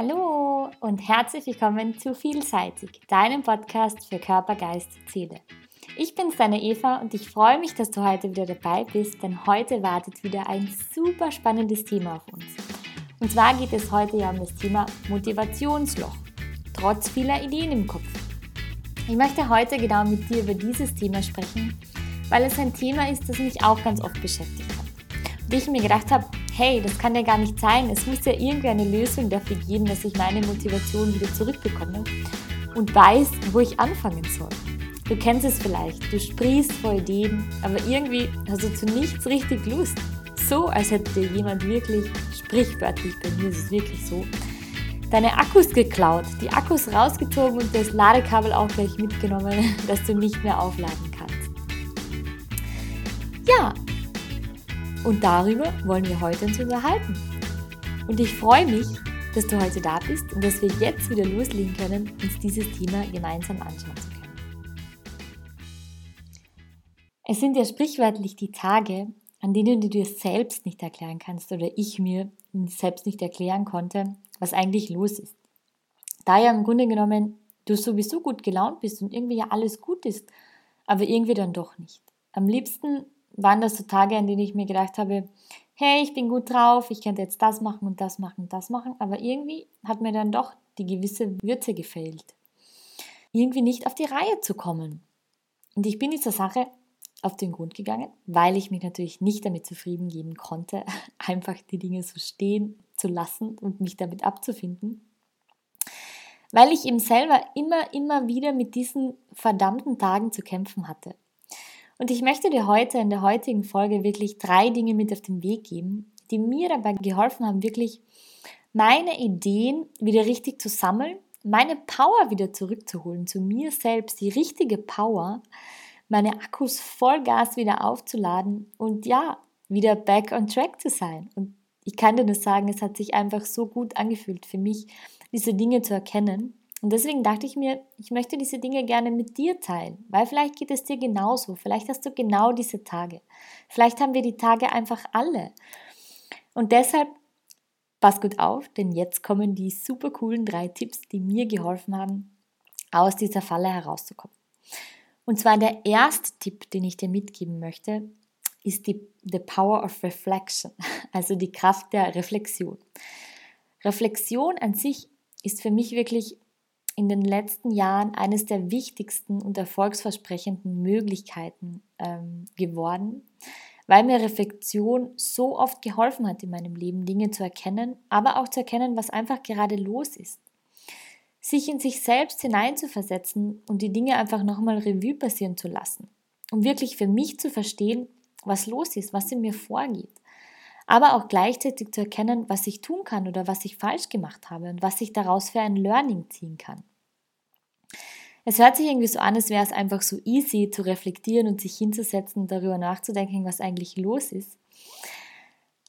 Hallo und herzlich willkommen zu Vielseitig, deinem Podcast für Körper, Geist, Seele. Ich bin deine Eva und ich freue mich, dass du heute wieder dabei bist, denn heute wartet wieder ein super spannendes Thema auf uns. Und zwar geht es heute ja um das Thema Motivationsloch, trotz vieler Ideen im Kopf. Ich möchte heute genau mit dir über dieses Thema sprechen, weil es ein Thema ist, das mich auch ganz oft beschäftigt hat. Und ich mir gedacht habe, hey, das kann ja gar nicht sein. Es muss ja irgendwie eine Lösung dafür geben, dass ich meine Motivation wieder zurückbekomme und weiß, wo ich anfangen soll. Du kennst es vielleicht, du sprießt vor Ideen, aber irgendwie hast du zu nichts richtig Lust. So, als hätte dir jemand wirklich, sprichwörtlich, bei mir ist es wirklich so, deine Akkus geklaut, die Akkus rausgezogen und das Ladekabel auch gleich mitgenommen, dass du nicht mehr aufladen kannst. Ja, und darüber wollen wir heute uns unterhalten. Und ich freue mich, dass du heute da bist und dass wir jetzt wieder loslegen können, uns dieses Thema gemeinsam anschauen zu können. Es sind ja sprichwörtlich die Tage, an denen du dir selbst nicht erklären kannst oder ich mir selbst nicht erklären konnte, was eigentlich los ist. Da ja im Grunde genommen du sowieso gut gelaunt bist und irgendwie ja alles gut ist, aber irgendwie dann doch nicht. Am liebsten waren das so Tage, an denen ich mir gedacht habe, hey, ich bin gut drauf, ich könnte jetzt das machen und das machen und das machen, aber irgendwie hat mir dann doch die gewisse Würze gefehlt. Irgendwie nicht auf die Reihe zu kommen. Und ich bin dieser Sache auf den Grund gegangen, weil ich mich natürlich nicht damit zufrieden geben konnte, einfach die Dinge so stehen zu lassen und mich damit abzufinden. Weil ich eben selber immer, immer wieder mit diesen verdammten Tagen zu kämpfen hatte. Und ich möchte dir heute in der heutigen Folge wirklich drei Dinge mit auf den Weg geben, die mir dabei geholfen haben, wirklich meine Ideen wieder richtig zu sammeln, meine Power wieder zurückzuholen, zu mir selbst, die richtige Power, meine Akkus voll Gas wieder aufzuladen und ja, wieder back on track zu sein. Und ich kann dir nur sagen, es hat sich einfach so gut angefühlt für mich, diese Dinge zu erkennen und deswegen dachte ich mir, ich möchte diese Dinge gerne mit dir teilen, weil vielleicht geht es dir genauso, vielleicht hast du genau diese Tage, vielleicht haben wir die Tage einfach alle. Und deshalb pass gut auf, denn jetzt kommen die super coolen drei Tipps, die mir geholfen haben, aus dieser Falle herauszukommen. Und zwar der erste Tipp, den ich dir mitgeben möchte, ist die the power of reflection, also die Kraft der Reflexion. Reflexion an sich ist für mich wirklich in den letzten Jahren eines der wichtigsten und erfolgsversprechenden Möglichkeiten ähm, geworden, weil mir Reflexion so oft geholfen hat in meinem Leben, Dinge zu erkennen, aber auch zu erkennen, was einfach gerade los ist. Sich in sich selbst hineinzuversetzen und die Dinge einfach nochmal Revue passieren zu lassen, um wirklich für mich zu verstehen, was los ist, was in mir vorgeht aber auch gleichzeitig zu erkennen, was ich tun kann oder was ich falsch gemacht habe und was ich daraus für ein Learning ziehen kann. Es hört sich irgendwie so an, als wäre es einfach so easy zu reflektieren und sich hinzusetzen und darüber nachzudenken, was eigentlich los ist.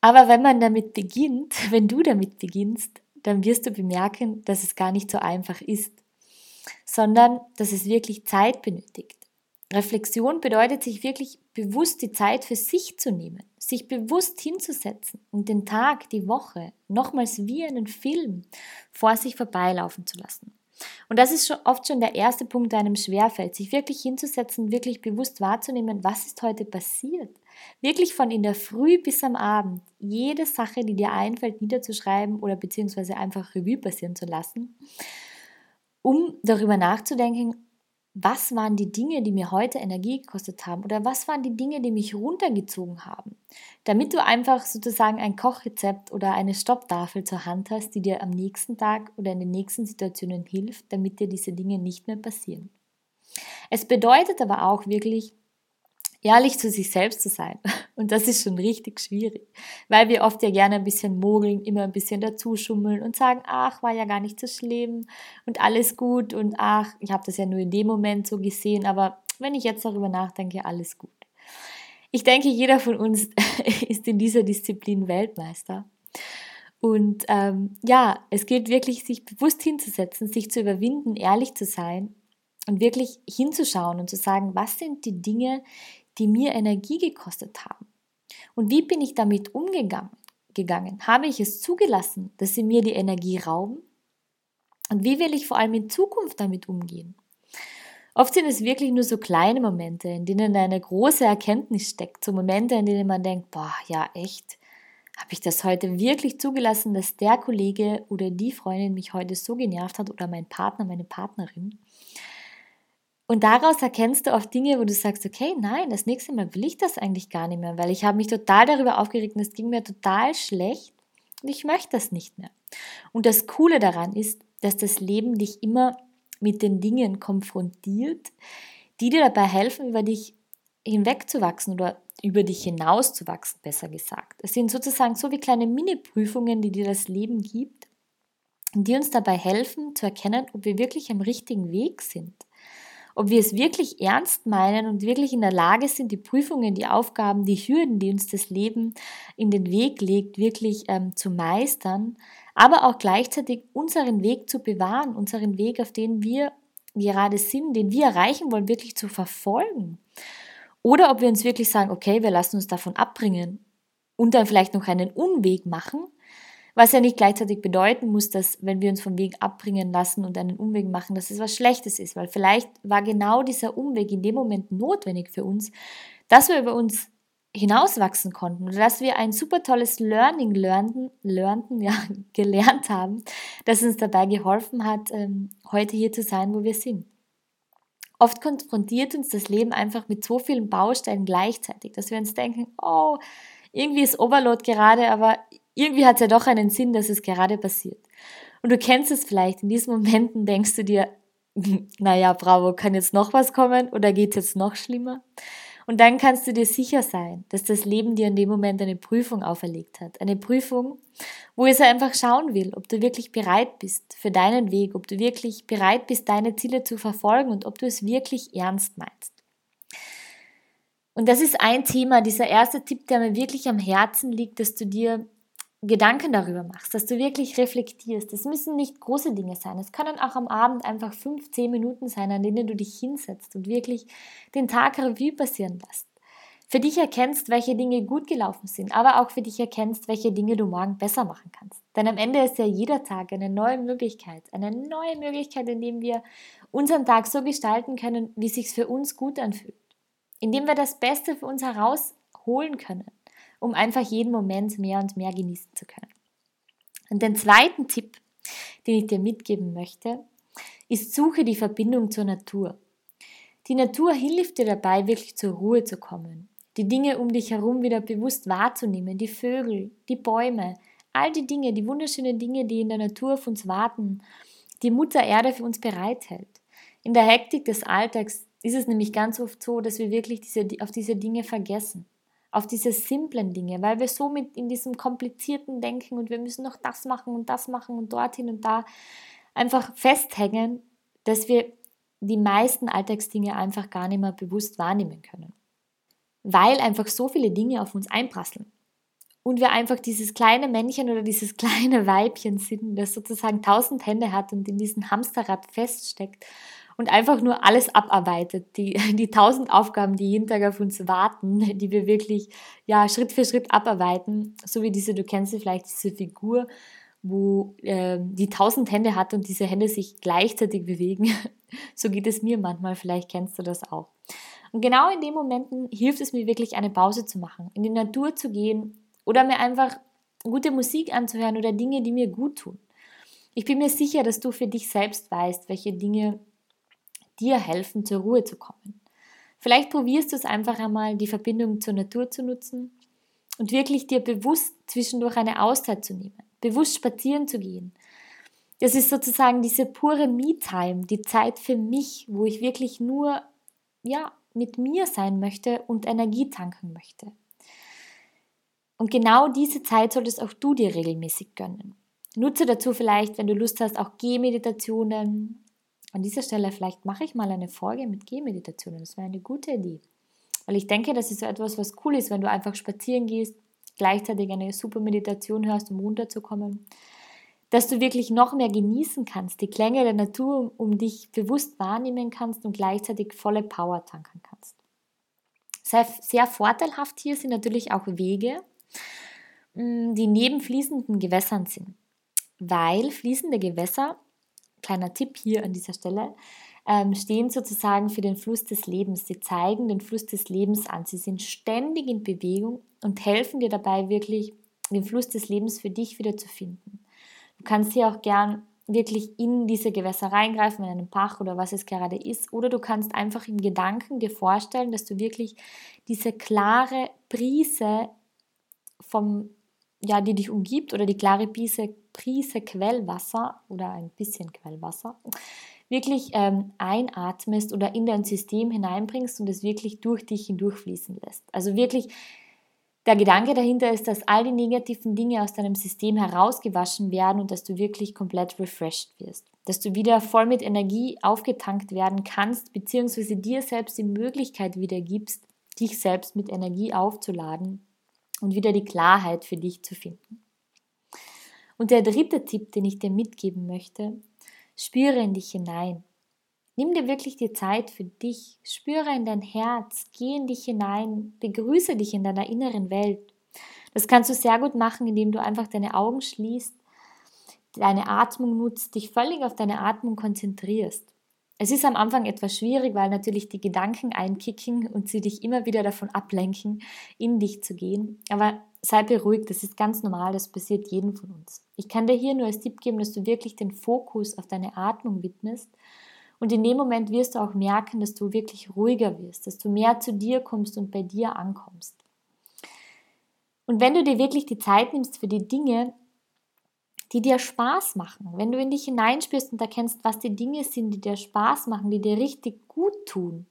Aber wenn man damit beginnt, wenn du damit beginnst, dann wirst du bemerken, dass es gar nicht so einfach ist, sondern dass es wirklich Zeit benötigt. Reflexion bedeutet, sich wirklich bewusst die Zeit für sich zu nehmen, sich bewusst hinzusetzen und den Tag, die Woche nochmals wie einen Film vor sich vorbeilaufen zu lassen. Und das ist schon oft schon der erste Punkt, der einem schwerfällt, sich wirklich hinzusetzen, wirklich bewusst wahrzunehmen, was ist heute passiert. Wirklich von in der Früh bis am Abend jede Sache, die dir einfällt, niederzuschreiben oder beziehungsweise einfach Revue passieren zu lassen, um darüber nachzudenken, was waren die Dinge, die mir heute Energie gekostet haben oder was waren die Dinge, die mich runtergezogen haben, damit du einfach sozusagen ein Kochrezept oder eine Stopptafel zur Hand hast, die dir am nächsten Tag oder in den nächsten Situationen hilft, damit dir diese Dinge nicht mehr passieren. Es bedeutet aber auch wirklich, ehrlich zu sich selbst zu sein. Und das ist schon richtig schwierig, weil wir oft ja gerne ein bisschen mogeln, immer ein bisschen dazuschummeln und sagen, ach, war ja gar nicht so schlimm und alles gut und ach, ich habe das ja nur in dem Moment so gesehen, aber wenn ich jetzt darüber nachdenke, alles gut. Ich denke, jeder von uns ist in dieser Disziplin Weltmeister. Und ähm, ja, es gilt wirklich, sich bewusst hinzusetzen, sich zu überwinden, ehrlich zu sein und wirklich hinzuschauen und zu sagen, was sind die Dinge, die mir Energie gekostet haben. Und wie bin ich damit umgegangen? Gegangen? Habe ich es zugelassen, dass sie mir die Energie rauben? Und wie will ich vor allem in Zukunft damit umgehen? Oft sind es wirklich nur so kleine Momente, in denen eine große Erkenntnis steckt. So Momente, in denen man denkt, boah, ja echt, habe ich das heute wirklich zugelassen, dass der Kollege oder die Freundin mich heute so genervt hat oder mein Partner, meine Partnerin. Und daraus erkennst du oft Dinge, wo du sagst, okay, nein, das nächste Mal will ich das eigentlich gar nicht mehr, weil ich habe mich total darüber aufgeregt und es ging mir total schlecht und ich möchte das nicht mehr. Und das Coole daran ist, dass das Leben dich immer mit den Dingen konfrontiert, die dir dabei helfen, über dich hinwegzuwachsen oder über dich hinauszuwachsen, besser gesagt. Es sind sozusagen so wie kleine Mini-Prüfungen, die dir das Leben gibt, die uns dabei helfen zu erkennen, ob wir wirklich am richtigen Weg sind ob wir es wirklich ernst meinen und wirklich in der Lage sind, die Prüfungen, die Aufgaben, die Hürden, die uns das Leben in den Weg legt, wirklich ähm, zu meistern, aber auch gleichzeitig unseren Weg zu bewahren, unseren Weg, auf den wir gerade sind, den wir erreichen wollen, wirklich zu verfolgen. Oder ob wir uns wirklich sagen, okay, wir lassen uns davon abbringen und dann vielleicht noch einen Unweg machen was ja nicht gleichzeitig bedeuten muss, dass wenn wir uns vom Weg abbringen lassen und einen Umweg machen, dass es was Schlechtes ist, weil vielleicht war genau dieser Umweg in dem Moment notwendig für uns, dass wir über uns hinauswachsen konnten oder dass wir ein super tolles Learning lernten, lernten ja, gelernt haben, das uns dabei geholfen hat, ähm, heute hier zu sein, wo wir sind. Oft konfrontiert uns das Leben einfach mit so vielen Baustellen gleichzeitig, dass wir uns denken, oh, irgendwie ist Overload gerade, aber irgendwie hat es ja doch einen Sinn, dass es gerade passiert. Und du kennst es vielleicht, in diesen Momenten denkst du dir, naja, bravo, kann jetzt noch was kommen oder geht es jetzt noch schlimmer? Und dann kannst du dir sicher sein, dass das Leben dir in dem Moment eine Prüfung auferlegt hat. Eine Prüfung, wo es einfach schauen will, ob du wirklich bereit bist für deinen Weg, ob du wirklich bereit bist, deine Ziele zu verfolgen und ob du es wirklich ernst meinst. Und das ist ein Thema, dieser erste Tipp, der mir wirklich am Herzen liegt, dass du dir Gedanken darüber machst, dass du wirklich reflektierst. Es müssen nicht große Dinge sein. Es können auch am Abend einfach fünf, zehn Minuten sein, an denen du dich hinsetzt und wirklich den Tag Revue passieren lässt. Für dich erkennst, welche Dinge gut gelaufen sind, aber auch für dich erkennst, welche Dinge du morgen besser machen kannst. Denn am Ende ist ja jeder Tag eine neue Möglichkeit, eine neue Möglichkeit, in dem wir unseren Tag so gestalten können, wie es sich für uns gut anfühlt. Indem wir das Beste für uns herausholen können um einfach jeden Moment mehr und mehr genießen zu können. Und den zweiten Tipp, den ich dir mitgeben möchte, ist suche die Verbindung zur Natur. Die Natur hilft dir dabei, wirklich zur Ruhe zu kommen, die Dinge um dich herum wieder bewusst wahrzunehmen, die Vögel, die Bäume, all die Dinge, die wunderschönen Dinge, die in der Natur auf uns warten, die Mutter Erde für uns bereithält. In der Hektik des Alltags ist es nämlich ganz oft so, dass wir wirklich diese, auf diese Dinge vergessen auf diese simplen Dinge, weil wir so mit in diesem komplizierten Denken und wir müssen noch das machen und das machen und dorthin und da einfach festhängen, dass wir die meisten Alltagsdinge einfach gar nicht mehr bewusst wahrnehmen können. Weil einfach so viele Dinge auf uns einprasseln. Und wir einfach dieses kleine Männchen oder dieses kleine Weibchen sind, das sozusagen tausend Hände hat und in diesem Hamsterrad feststeckt und einfach nur alles abarbeitet. Die, die tausend Aufgaben, die jeden Tag auf uns warten, die wir wirklich ja, Schritt für Schritt abarbeiten. So wie diese, du kennst sie vielleicht, diese Figur, wo äh, die tausend Hände hat und diese Hände sich gleichzeitig bewegen. so geht es mir manchmal, vielleicht kennst du das auch. Und genau in den Momenten hilft es mir wirklich, eine Pause zu machen, in die Natur zu gehen oder mir einfach gute Musik anzuhören oder Dinge, die mir gut tun. Ich bin mir sicher, dass du für dich selbst weißt, welche Dinge dir helfen, zur Ruhe zu kommen. Vielleicht probierst du es einfach einmal, die Verbindung zur Natur zu nutzen und wirklich dir bewusst zwischendurch eine Auszeit zu nehmen, bewusst spazieren zu gehen. Das ist sozusagen diese pure Me-Time, die Zeit für mich, wo ich wirklich nur ja, mit mir sein möchte und Energie tanken möchte. Und genau diese Zeit solltest auch du dir regelmäßig gönnen. Nutze dazu vielleicht, wenn du Lust hast, auch Gehmeditationen, an dieser Stelle, vielleicht mache ich mal eine Folge mit Gehmeditationen. Das wäre eine gute Idee. Weil ich denke, das ist so etwas, was cool ist, wenn du einfach spazieren gehst, gleichzeitig eine super Meditation hörst, um runterzukommen. Dass du wirklich noch mehr genießen kannst, die Klänge der Natur um dich bewusst wahrnehmen kannst und gleichzeitig volle Power tanken kannst. Sehr, sehr vorteilhaft hier sind natürlich auch Wege, mm, die neben fließenden Gewässern sind. Weil fließende Gewässer kleiner Tipp hier an dieser Stelle, ähm, stehen sozusagen für den Fluss des Lebens. Sie zeigen den Fluss des Lebens an. Sie sind ständig in Bewegung und helfen dir dabei wirklich, den Fluss des Lebens für dich wieder zu finden. Du kannst hier auch gern wirklich in diese Gewässer reingreifen, in einen Bach oder was es gerade ist. Oder du kannst einfach im Gedanken dir vorstellen, dass du wirklich diese klare Prise vom, ja, die dich umgibt oder die klare Prise, Prise Quellwasser oder ein bisschen Quellwasser wirklich ähm, einatmest oder in dein System hineinbringst und es wirklich durch dich hindurchfließen lässt. Also wirklich der Gedanke dahinter ist, dass all die negativen Dinge aus deinem System herausgewaschen werden und dass du wirklich komplett refreshed wirst. Dass du wieder voll mit Energie aufgetankt werden kannst, beziehungsweise dir selbst die Möglichkeit wieder gibst, dich selbst mit Energie aufzuladen und wieder die Klarheit für dich zu finden. Und der dritte Tipp, den ich dir mitgeben möchte, spüre in dich hinein. Nimm dir wirklich die Zeit für dich, spüre in dein Herz, geh in dich hinein, begrüße dich in deiner inneren Welt. Das kannst du sehr gut machen, indem du einfach deine Augen schließt, deine Atmung nutzt, dich völlig auf deine Atmung konzentrierst. Es ist am Anfang etwas schwierig, weil natürlich die Gedanken einkicken und sie dich immer wieder davon ablenken, in dich zu gehen. Aber sei beruhigt, das ist ganz normal, das passiert jedem von uns. Ich kann dir hier nur als Tipp geben, dass du wirklich den Fokus auf deine Atmung widmest und in dem Moment wirst du auch merken, dass du wirklich ruhiger wirst, dass du mehr zu dir kommst und bei dir ankommst. Und wenn du dir wirklich die Zeit nimmst für die Dinge, die dir Spaß machen, wenn du in dich hineinspürst und erkennst, was die Dinge sind, die dir Spaß machen, die dir richtig gut tun,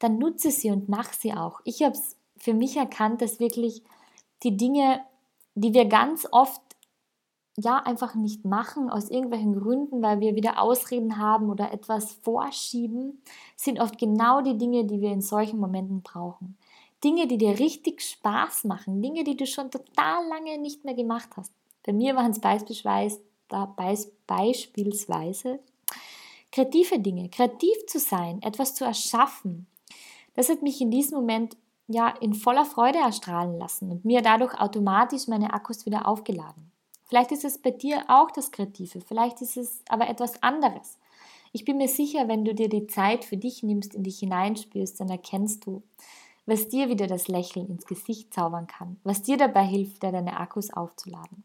dann nutze sie und mach sie auch. Ich habe es für mich erkannt, dass wirklich die Dinge, die wir ganz oft ja einfach nicht machen aus irgendwelchen Gründen, weil wir wieder Ausreden haben oder etwas vorschieben, sind oft genau die Dinge, die wir in solchen Momenten brauchen. Dinge, die dir richtig Spaß machen, Dinge, die du schon total lange nicht mehr gemacht hast. Bei mir waren es beispielsweise, kreative Dinge, kreativ zu sein, etwas zu erschaffen. Das hat mich in diesem Moment ja in voller Freude erstrahlen lassen und mir dadurch automatisch meine Akkus wieder aufgeladen. Vielleicht ist es bei dir auch das Kreative, vielleicht ist es aber etwas anderes. Ich bin mir sicher, wenn du dir die Zeit für dich nimmst, in dich hineinspürst, dann erkennst du, was dir wieder das Lächeln ins Gesicht zaubern kann, was dir dabei hilft, deine Akkus aufzuladen.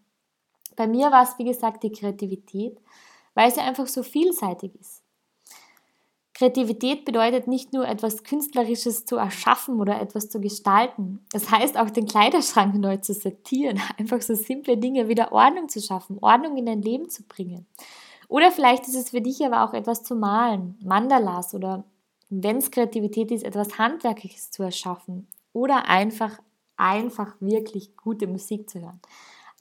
Bei mir war es, wie gesagt, die Kreativität, weil sie einfach so vielseitig ist. Kreativität bedeutet nicht nur etwas Künstlerisches zu erschaffen oder etwas zu gestalten. Es heißt auch, den Kleiderschrank neu zu sortieren, einfach so simple Dinge wieder Ordnung zu schaffen, Ordnung in dein Leben zu bringen. Oder vielleicht ist es für dich aber auch etwas zu malen, Mandalas oder wenn es Kreativität ist, etwas Handwerkliches zu erschaffen oder einfach, einfach wirklich gute Musik zu hören.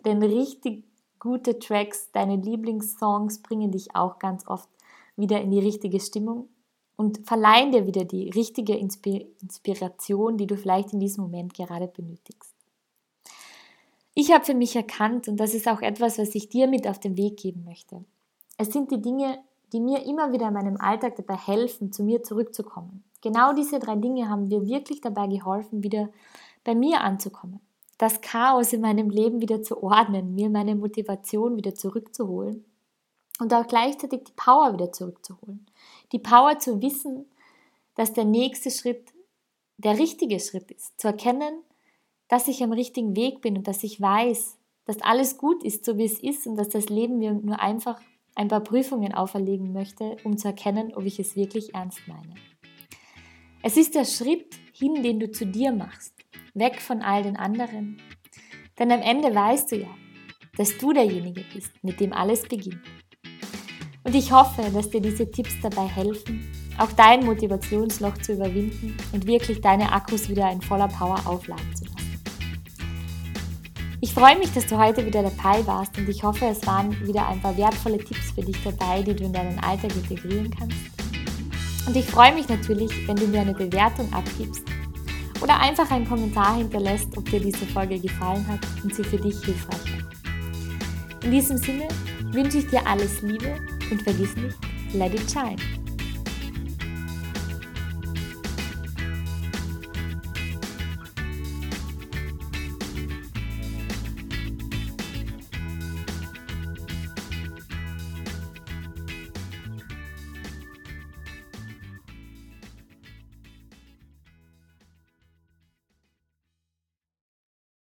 Denn richtig gute Tracks, deine Lieblingssongs bringen dich auch ganz oft wieder in die richtige Stimmung und verleihen dir wieder die richtige Inspiration, die du vielleicht in diesem Moment gerade benötigst. Ich habe für mich erkannt, und das ist auch etwas, was ich dir mit auf den Weg geben möchte. Es sind die Dinge, die mir immer wieder in meinem Alltag dabei helfen, zu mir zurückzukommen. Genau diese drei Dinge haben mir wirklich dabei geholfen, wieder bei mir anzukommen. Das Chaos in meinem Leben wieder zu ordnen, mir meine Motivation wieder zurückzuholen und auch gleichzeitig die Power wieder zurückzuholen. Die Power zu wissen, dass der nächste Schritt der richtige Schritt ist. Zu erkennen, dass ich am richtigen Weg bin und dass ich weiß, dass alles gut ist, so wie es ist und dass das Leben mir nur einfach ein paar Prüfungen auferlegen möchte, um zu erkennen, ob ich es wirklich ernst meine. Es ist der Schritt hin, den du zu dir machst, weg von all den anderen. Denn am Ende weißt du ja, dass du derjenige bist, mit dem alles beginnt. Und ich hoffe, dass dir diese Tipps dabei helfen, auch dein Motivationsloch zu überwinden und wirklich deine Akkus wieder in voller Power aufladen zu lassen. Ich freue mich, dass du heute wieder dabei warst und ich hoffe, es waren wieder ein paar wertvolle Tipps für dich dabei, die du in deinen Alltag integrieren kannst. Und ich freue mich natürlich, wenn du mir eine Bewertung abgibst oder einfach einen Kommentar hinterlässt, ob dir diese Folge gefallen hat und sie für dich hilfreich war. In diesem Sinne wünsche ich dir alles Liebe und vergiss nicht, let it shine.